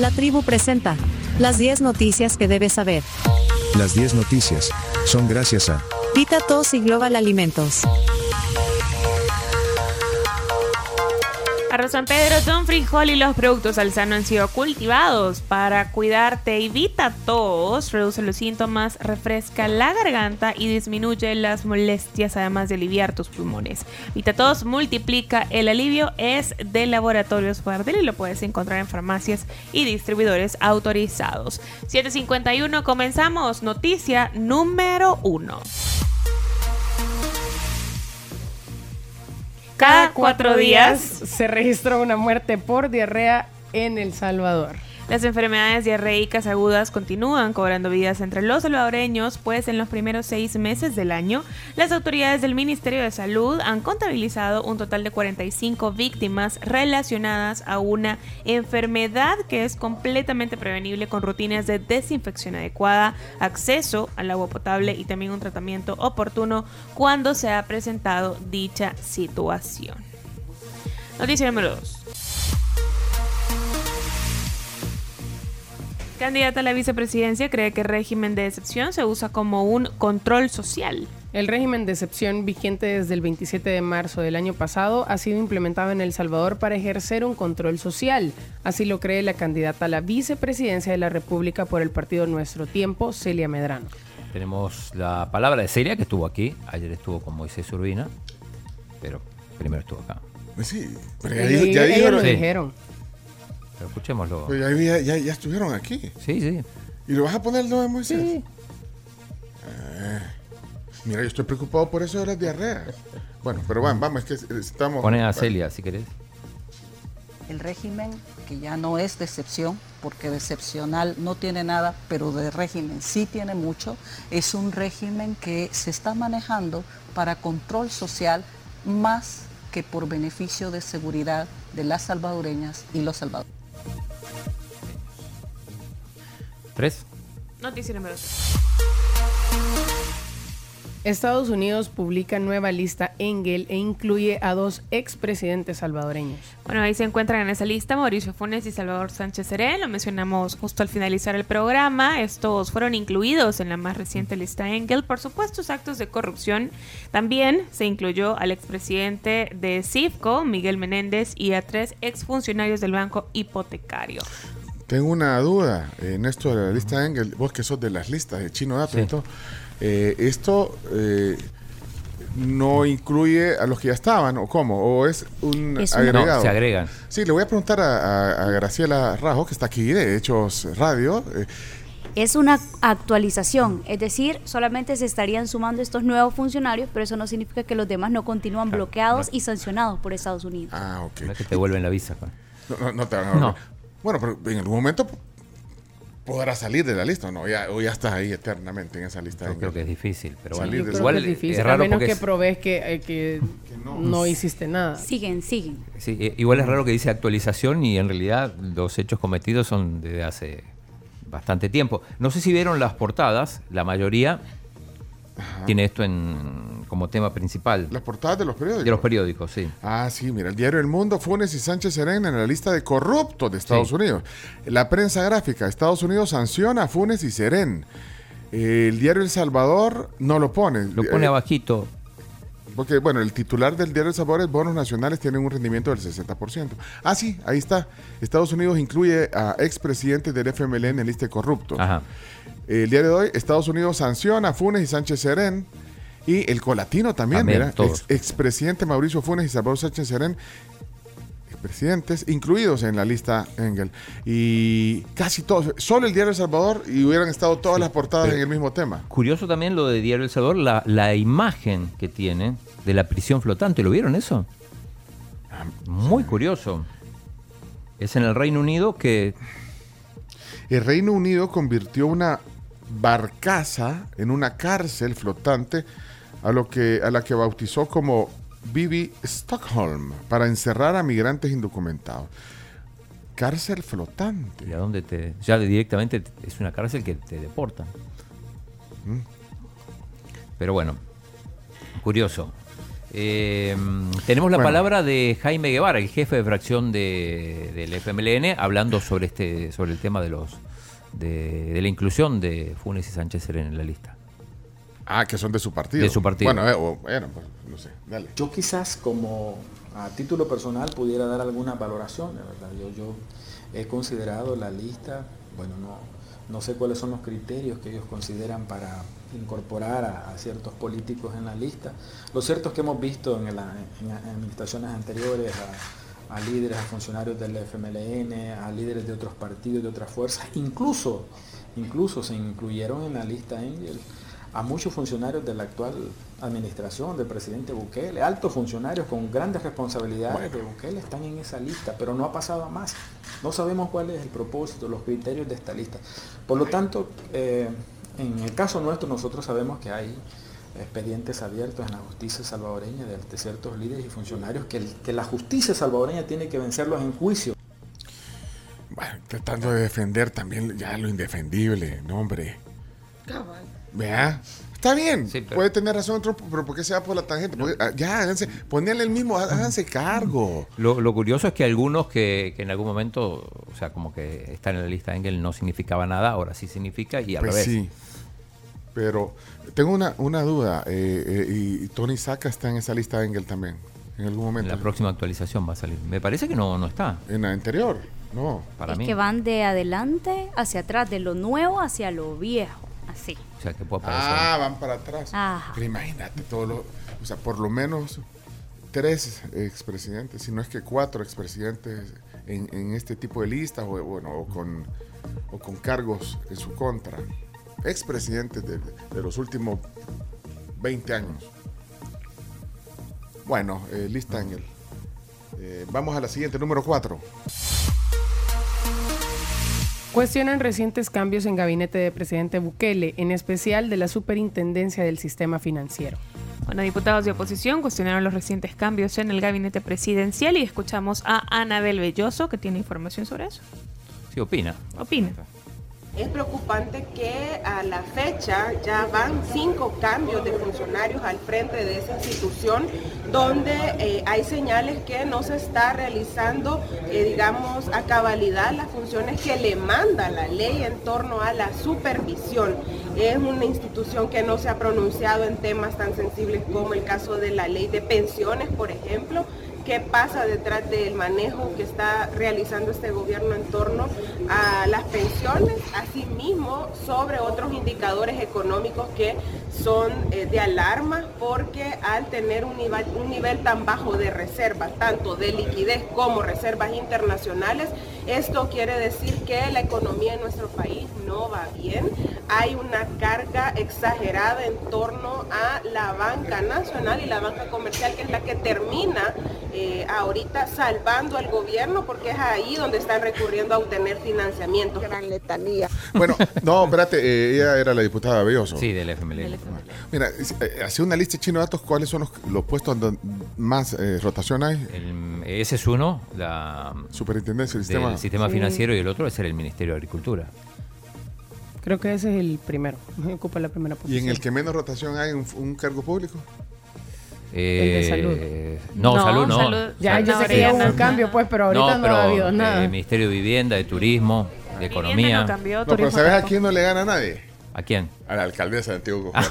La tribu presenta las 10 noticias que debes saber. Las 10 noticias son gracias a Vita Tos y Global Alimentos. Arroz San Pedro, Don Frijol y los productos Alzano han sido cultivados para cuidarte. Evita tos, reduce los síntomas, refresca la garganta y disminuye las molestias, además de aliviar tus pulmones. Vita tos multiplica el alivio, es de Laboratorios Fardel y lo puedes encontrar en farmacias y distribuidores autorizados. 751, comenzamos. Noticia número 1. Cada cuatro días se registró una muerte por diarrea en El Salvador. Las enfermedades diarreicas agudas continúan cobrando vidas entre los salvadoreños, pues en los primeros seis meses del año, las autoridades del Ministerio de Salud han contabilizado un total de 45 víctimas relacionadas a una enfermedad que es completamente prevenible con rutinas de desinfección adecuada, acceso al agua potable y también un tratamiento oportuno cuando se ha presentado dicha situación. Noticia número 2. Candidata a la vicepresidencia cree que el régimen de excepción se usa como un control social. El régimen de excepción vigente desde el 27 de marzo del año pasado ha sido implementado en El Salvador para ejercer un control social. Así lo cree la candidata a la vicepresidencia de la República por el partido Nuestro Tiempo, Celia Medrano. Tenemos la palabra de Celia, que estuvo aquí. Ayer estuvo con Moisés Urbina, pero primero estuvo acá. Pues sí, pero ya, ya ellos dijeron- lo Sí. Pero escuchémoslo. pues ya, ya- ya- ya estuvieron aquí. Sí, sí. ¿Y lo vas a poner el de Moisés? Sí. Mira, yo estoy preocupado por eso de las diarreas. Bueno, pero van, vamos, es que estamos... Pone a Celia, si querés. el régimen que ya no es de excepción, porque de excepcional no tiene nada, pero de régimen sí tiene mucho, es un régimen que se está manejando para control social más que por beneficio de seguridad de las salvadoreñas y los salvadoreños. Tres. Noticia número 3. Estados Unidos publica nueva lista Engel e incluye a dos expresidentes salvadoreños. Bueno, ahí se encuentran en esa lista Mauricio Funes y Salvador Sánchez Serén. Lo mencionamos justo al finalizar el programa. Estos fueron incluidos en la más reciente lista Engel por supuestos actos de corrupción. También se incluyó al expresidente de CIFCO, Miguel Menéndez, y a tres exfuncionarios del Banco Hipotecario. Tengo una duda en esto de la lista Engel. Vos que sos de las listas de Chino Dato y Sí. todo. Eh, ¿Esto eh, no incluye a los que ya estaban o cómo? ¿O es un Es agregado? No, se agregan. Sí, le voy a preguntar a, a- a Graciela Rajo, que está aquí de Hechos Radio. eh, Es una actualización, es decir, solamente se estarían sumando estos nuevos funcionarios, pero eso no significa que los demás no continúan Claro, bloqueados no- y sancionados por Estados Unidos. ah, ok. No es que te vuelven la visa. pues. No, no, no te van a No. Bueno, pero en algún momento podrás salir de la lista, ¿o ¿no? Ya, o ya estás ahí eternamente en esa lista. Yo creo que es difícil, pero bueno. Yo creo Igual que es difícil, es raro a menos porque que es- probes que, eh, que no. hiciste nada. Siguen, siguen. Sí, eh, igual es raro que dice actualización y en realidad los hechos cometidos son desde hace bastante tiempo. No sé si vieron las portadas, la mayoría tiene esto en, como tema principal Las portadas de los periódicos. de los periódicos, sí. Ah, sí, mira, el diario El Mundo, Funes y Sánchez Serén en la lista de corruptos de Estados Sí. Unidos. La prensa gráfica, Estados Unidos sanciona a Funes y Serén. El diario El Salvador no lo pone. Lo pone Eh, abajito. Porque, bueno, el titular del diario El Salvador es bonos nacionales tienen un rendimiento del 60%. Ah, sí, ahí está. Estados Unidos incluye a expresidentes del FMLN en lista de corruptos. Ajá. El día de hoy, Estados Unidos sanciona a Funes y Sánchez Serén. Y el colatino también, También, mira. Ex- expresidente Mauricio Funes y Salvador Sánchez Serén, expresidentes, incluidos en la lista Engel. Y casi todos, solo el diario El Salvador y hubieran estado todas Sí, las portadas en el mismo tema. Curioso también lo de Diario El Salvador, la, la imagen que tiene de la prisión flotante. ¿Lo vieron eso? Muy curioso. Es en el Reino Unido que El Reino Unido convirtió una barcaza en una cárcel flotante a, lo que, a la que bautizó como Bibi Stockholm para encerrar a migrantes indocumentados. Cárcel flotante. ¿Y a dónde te.? Ya directamente es una cárcel que te deportan. Pero bueno, curioso. Eh, tenemos la Bueno. palabra de Jaime Guevara, el jefe de fracción de, del FMLN, hablando sobre este sobre el tema de los de, de la inclusión de Funes y Sánchez Serén en la lista. Ah, que son de su partido. De su partido. Bueno, eh, o- bueno, pues, no sé. Dale. Yo quizás como a título personal pudiera dar alguna valoración, de verdad. Yo, yo he considerado la lista, bueno, no, no sé cuáles son los criterios que ellos consideran para incorporar a, a ciertos políticos en la lista. Lo cierto es que hemos visto en, la- en administraciones anteriores a, a líderes, a funcionarios del FMLN, a líderes de otros partidos, de otras fuerzas, incluso, incluso se incluyeron en la lista Engel a muchos funcionarios de la actual administración del presidente Bukele, altos funcionarios con grandes responsabilidades de Bukele están en esa lista, pero no ha pasado a más. No sabemos cuál es el propósito, los criterios de esta lista. Por lo tanto, eh, en el caso nuestro nosotros sabemos que hay expedientes abiertos en la justicia salvadoreña de, de ciertos líderes y funcionarios que, el- que la justicia salvadoreña tiene que vencerlos en juicio. Bueno, tratando de defender también ya lo indefendible, no, hombre. Vea. Está bien, Sí, pero- puede tener razón, otro, pero ¿por qué se va por la tangente? Porque, ah, ya, háganse, ponele el mismo, há- háganse cargo. Lo, lo curioso es que algunos que, que en algún momento, o sea, como que estar en la lista Engel no significaba nada, ahora sí significa y al Pues revés. sí. Pero tengo una, una duda, eh, eh, y Tony Saca está en esa lista de Engel también, en algún En momento. la próxima actualización va a salir. Me parece que no, no está, En la anterior, no. para es mí. que van de adelante hacia atrás, de lo nuevo hacia lo viejo. Así. O sea, que puede aparecer. Ah, van para atrás. Ajá. Pero imagínate, todo lo, o sea, por lo menos tres expresidentes, si no es que cuatro expresidentes en, en este tipo de listas o, bueno, o, con, o con cargos en su contra. Expresidentes de, de los últimos 20 años. Bueno, eh, lista en el. eh, vamos a la siguiente, número cuatro. Cuestionan recientes cambios en gabinete de presidente Bukele, en especial de la superintendencia del sistema financiero. Bueno, diputados de oposición cuestionaron los recientes cambios en el gabinete presidencial y escuchamos a Anabel Belloso, que tiene información sobre eso. Sí, opina. Opina. Es preocupante que a la fecha ya van cinco cambios de funcionarios al frente de esa institución, donde eh, hay señales que no se está realizando, eh, digamos, a cabalidad las funciones que le manda la ley en torno a la supervisión. Es una institución que no se ha pronunciado en temas tan sensibles como el caso de la ley de pensiones, por ejemplo qué pasa detrás del manejo que está realizando este gobierno en torno a las pensiones, asimismo sobre otros indicadores económicos que son eh, de alarma porque al tener un nivel, un nivel tan bajo de reservas, tanto de liquidez como reservas internacionales, esto quiere decir que la economía en nuestro país no va bien. Hay una carga exagerada en torno a la banca nacional y la banca comercial, que es la que termina eh, ahorita salvando al gobierno porque es ahí donde están recurriendo a obtener financiamiento. Gran letanía. Bueno, no, espérate, eh, ella era la diputada Belloso. Sí, del FMLN. Mira, eh, hace una lista chino de datos, ¿cuáles son los, los puestos donde más eh, rotación hay? El- ese es uno, la, Superintendencia del del sistema. sistema Sí. financiero, y el otro es el Ministerio de Agricultura. Creo que ese es el primero. Ocupa la primera ¿Y posición. en el que menos rotación hay un, un cargo público? Eh, salud. No, No, salud no. salud. Ya, Salud yo sé que ya hubo un cambio, pues, pero ahorita no, ha habido eh, nada. Ministerio de Vivienda, de Turismo, de Economía. no cambió, No, pero turismo ¿sabes a quién no le gana a nadie? ¿A quién? A la alcaldesa de Antiguo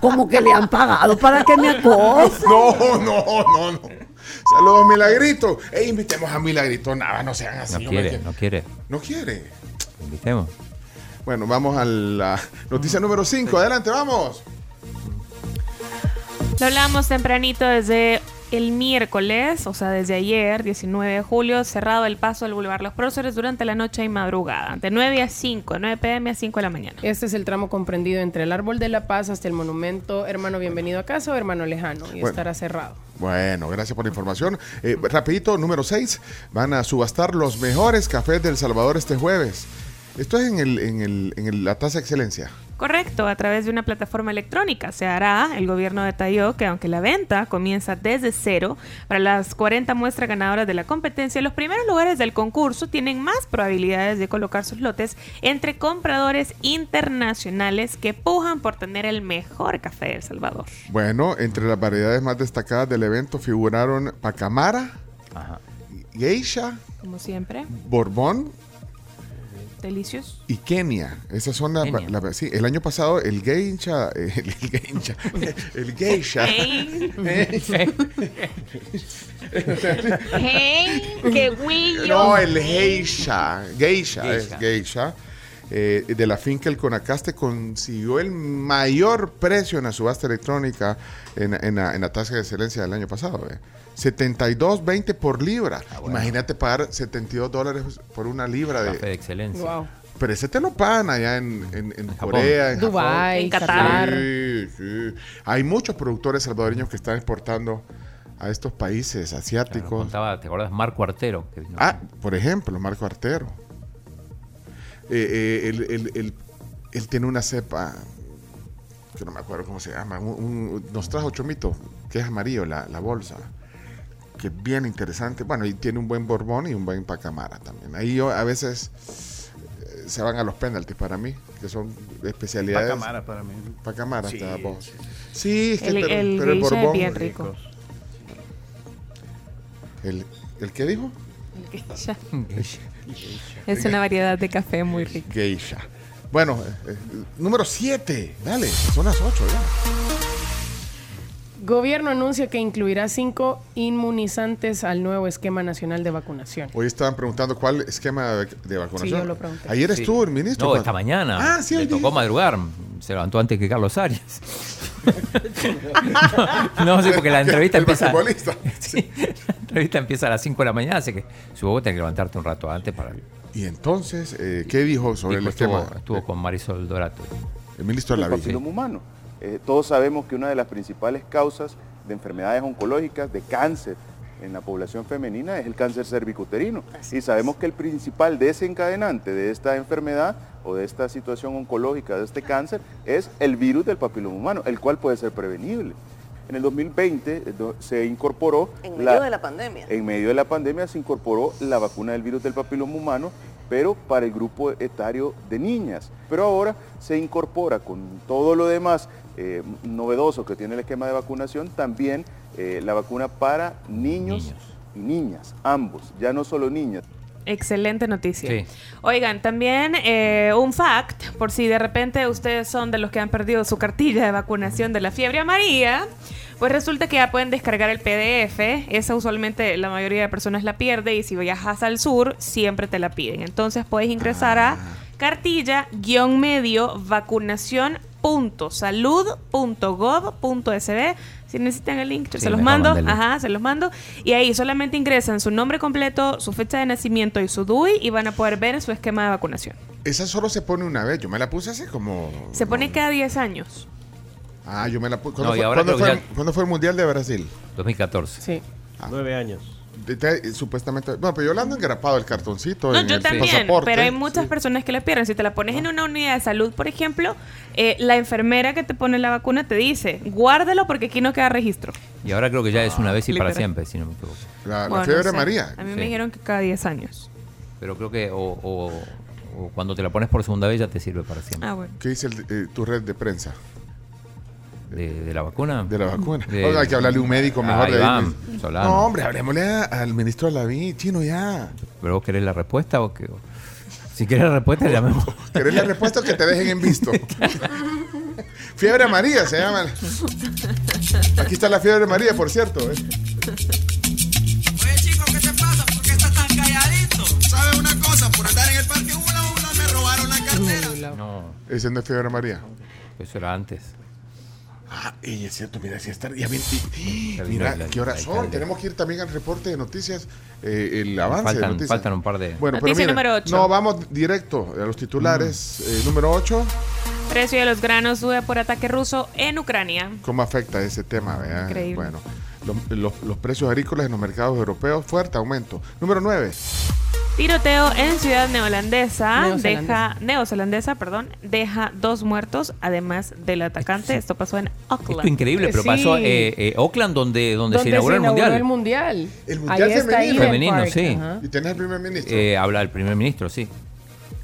Como que le han pagado para que me acose. No, no, no, no. Saludos, Milagrito. Ey, invitemos a Milagrito. Nada, no sean así. No quiere, no quiere. No quiere. Invitemos. Bueno, vamos a la noticia número 5. Adelante, vamos. Lo hablamos tempranito desde el miércoles, o sea, desde ayer, 19 de julio, cerrado el paso al Boulevard Los Próceres durante la noche y madrugada, de 9 a 5, 9 pm a 5 de la mañana. Este es el tramo comprendido entre el Árbol de la Paz hasta el monumento Hermano Bienvenido a Casa o Hermano Lejano y Bueno. estará cerrado. Bueno, gracias por la información. Eh, rapidito, número 6. Van a subastar los mejores cafés del Salvador este jueves. Esto es en, el, en, el, en el- la tasa de excelencia. Correcto, a través de una plataforma electrónica se hará. El gobierno detalló que aunque la venta comienza desde cero, para las 40 muestras ganadoras de la competencia, los primeros lugares del concurso tienen más probabilidades de colocar sus lotes entre compradores internacionales que pujan por tener el mejor café de El Salvador. Bueno, entre las variedades más destacadas del evento figuraron Pacamara, Ajá. Geisha, Como siempre, Borbón deliciosos. y Kenia. Esas son las... Kenia. la- sí, el año pasado el Geisha... eh, El, Geisha... El Geisha... Hey, ¡Qué guillo! No, el Geisha. Geisha, Geisha. es Geisha. Eh, de la finca El Conacaste consiguió el mayor precio en la subasta electrónica en, en la, en la tasa de excelencia del año pasado. eh. 72.20 por libra. Imagínate pagar 72 dólares por una libra de... de excelencia. Wow. Pero ese te lo pagan allá en, en- en. Corea, en Dubái, En Qatar. Sí, sí. Hay muchos productores salvadoreños que están exportando a estos países Claro, asiáticos. contaba, ¿te acuerdas? Marco Artero. que vino. Ah, por ejemplo, Marco Artero. Eh, eh, él, él- él- él tiene una cepa, que no me acuerdo cómo se llama, un- un- nos trajo Chomito, que es amarillo la, la bolsa, que es bien interesante. Bueno, y tiene un buen Borbón y un buen Pacamara también. Ahí yo a veces eh, se van a los penaltis para mí, que son especialidades. Pacamara para mí. Pacamara, Sí, está vos. sí, Sí, es que El, pero, el pero el geisha es Borbón. bien rico. El, ¿El qué dijo? El geisha. Es una variedad de café muy rica. Geisha. Bueno, eh, eh, número 7. Dale, son las 8 ya. Gobierno anuncia que incluirá cinco inmunizantes al nuevo esquema nacional de vacunación. Hoy estaban preguntando cuál esquema de, de vacunación. Sí, yo lo pregunté. Ayer Sí. estuvo el ministro. No, esta mañana. Ah, sí, Le tocó madrugar. Se levantó antes que Carlos Arias. no, sí, porque la entrevista El empieza. Sí, entrevista empieza a las 5 de la mañana, así que supongo que tenés que levantarte un rato antes para. Y entonces, eh, ¿qué dijo sobre Dijo, el esquema? estuvo, estuvo con Marisol Dorato. El ministro de la el humano. Eh, todos sabemos que una de las principales causas de enfermedades oncológicas, de cáncer en la población femenina es el cáncer cervicuterino. Y sabemos que el principal desencadenante de esta enfermedad o de esta situación oncológica, de este cáncer, es el virus del papiloma humano, el cual puede ser prevenible. En el 2020 eh, se incorporó... En medio de la pandemia. En medio de la pandemia se incorporó la vacuna del virus del papiloma humano, pero para el grupo etario de niñas. Pero ahora se incorpora con todo lo demás eh, novedoso que tiene el esquema de vacunación, también eh, la vacuna para niños, Niños. y niñas, ambos, ya no solo niñas. Excelente noticia. Sí. Oigan, también eh, un fact, por si de repente ustedes son de los que han perdido su cartilla de vacunación de la fiebre amarilla, pues resulta que ya pueden descargar el PDF. Esa usualmente la mayoría de personas la pierde y si viajas al sur siempre te la piden. Entonces puedes ingresar a cartilla-medio vacunación.salud.gov.sb si necesitan el link, yo Sí, se los mando. Ajá, se los mando. Y ahí solamente ingresan su nombre completo, su fecha de nacimiento y su DUI y van a poder ver su esquema de vacunación. Esa solo se pone una vez. Yo me la puse hace como. Se pone cada 10 años. Ah, yo me la puse. ¿Cuándo, No, fue, cuándo creo fue- que ya- cuándo fue el Mundial de Brasil? 2014. Sí. Nueve años. De- de- supuestamente. No, pero yo le ando engrapado el cartoncito. No, en yo el también, pasaporte. pero hay muchas personas que la pierden. Si te la pones en una unidad de salud, por ejemplo, eh, la enfermera que te pone la vacuna te dice, guárdalo porque aquí no queda registro. Y ahora creo que ya es una vez y para siempre, si no me equivoco. La, la Bueno, fiebre no sé. María. A mí Sí. me dijeron que cada 10 años. Pero creo que o, o- o cuando te la pones por segunda vez ya te sirve para siempre. Ah, bueno. ¿Qué dice el- eh, tu red de prensa ¿De, de la vacuna? de la vacuna? De- hay que hablarle a un médico mejor Ahí de ahí. No, hombre, hablemosle a- al ministro Alaví, chino, ya. ¿Pero vos querés la respuesta o qué? Si querés la respuesta, llamemos. ¿Querés la respuesta o que te dejen en visto? fiebre María se llama. Aquí está la fiebre María, por cierto. ¿eh? Oye, chico, ¿qué te pasa? ¿Por qué estás tan calladito? ¿Sabes una cosa? Por andar en el parque Hula Hula me robaron la cartera. No, Ese no es fiebre María. eso era antes. Ah, y es cierto, mira, si ven- y- Ya vino mira, ¿qué horas son? Tenemos que ir también al reporte de noticias, eh, el avance de Faltan, noticias. faltan un par de. Bueno, Noticia pero miren, número ocho. no, vamos directo a los titulares. Eh, número 8, Precio de los granos sube por ataque ruso en Ucrania. ¿cómo afecta ese tema? vea? Increíble. Bueno, los, los- los precios agrícolas en los mercados europeos, fuerte aumento. Número 9, Tiroteo en ciudad neozelandesa Neozelandesa. deja neozelandesa, perdón, deja dos muertos además del atacante. Esto pasó en Auckland. Esto es increíble, pero Sí. pasó eh, eh, Oakland, donde, donde, Donde se inauguró el Mundial. el mundial. El Mundial Ahí está femenino. Femenino, Park, sí. ajá. Y tenés el primer ministro, Eh, habla el primer ministro, sí.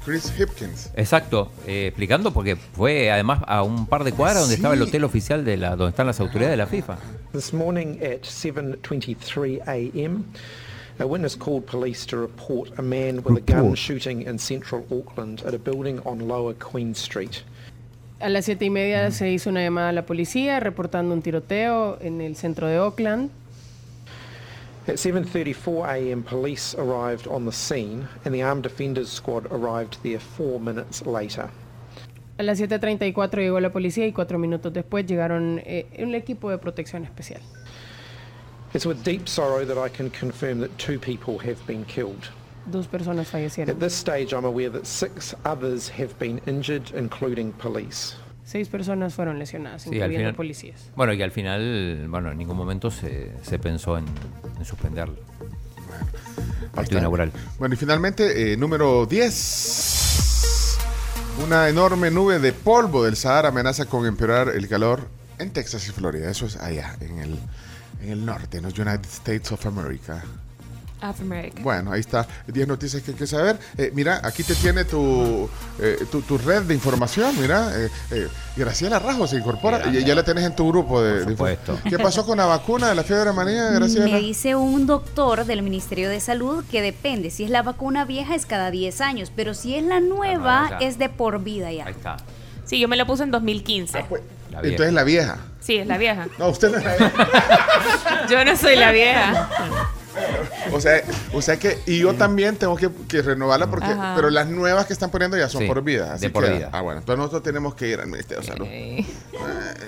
Chris Hipkins. Exacto, eh, explicando porque fue además a un par de cuadras donde Sí. estaba el hotel oficial de la, donde están las autoridades de la FIFA. This morning at 7:23 a.m., a witness called police to report a man with a gun shooting in central Auckland at a building on Lower Queen Street. A las siete y media se hizo una llamada a la policía reportando un tiroteo en el centro de Oakland. At 7:34 a.m., police arrived on the scene, and the armed defenders squad arrived there four minutes later. A las 7.34 llegó la policía y cuatro minutos después llegaron eh, un equipo de protección especial. It's with deep sorrow that I can confirm that two people have been killed. Dos personas fallecieron. At this stage, I'm aware that six others have been injured, including police. Seis personas fueron lesionadas, Sí, incluyendo final- policías. Bueno, y al final, bueno, en ningún momento se, se pensó en, en suspender el Ahí partido inaugural. Bueno, y finalmente, eh, número 10. Una enorme nube de polvo del Sahara amenaza con empeorar el calor en Texas y Florida. Eso es allá, en el, en el norte, en los United States of America. Of America. Bueno, ahí está. 10 noticias que hay que saber. Eh, mira, aquí te tiene tu, eh, tu, tu red de información. Mira, eh, eh, Graciela Rajo se incorpora. Mira, y ya la tenés en tu grupo de, Por de. ¿Qué pasó con la vacuna de la fiebre amarilla, Graciela? Me dice un doctor del Ministerio de Salud que depende. Si es la vacuna vieja es cada 10 años, pero si es la nueva es de por vida ya. Ahí está. Sí, yo me lo puse en 2015. Ah, pues, La vieja. Entonces la vieja. Sí, es la vieja. No, usted no es la vieja. Yo no soy la vieja. O sea, o sea que, y yo también tengo que, que renovarla porque, Ajá. pero las nuevas que están poniendo ya son Sí, por vida. Así de por que- vida. Ah, bueno, entonces nosotros tenemos que ir al Ministerio de Salud. Eh,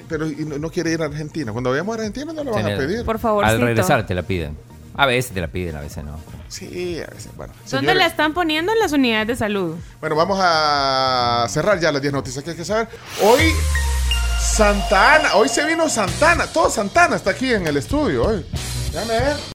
pero y no, no quiere ir a Argentina. Cuando vayamos a Argentina no lo van a pedir. Por favor, Al regresar te la piden. A veces te la piden, a veces no. Sí, a veces, bueno. ¿Dónde señores, la están poniendo en las unidades de salud? Bueno, vamos a cerrar ya las 10 noticias que hay que saber. Hoy, Santana, hoy se vino Santana. Todo Santana está aquí en el estudio hoy. Déjame ver.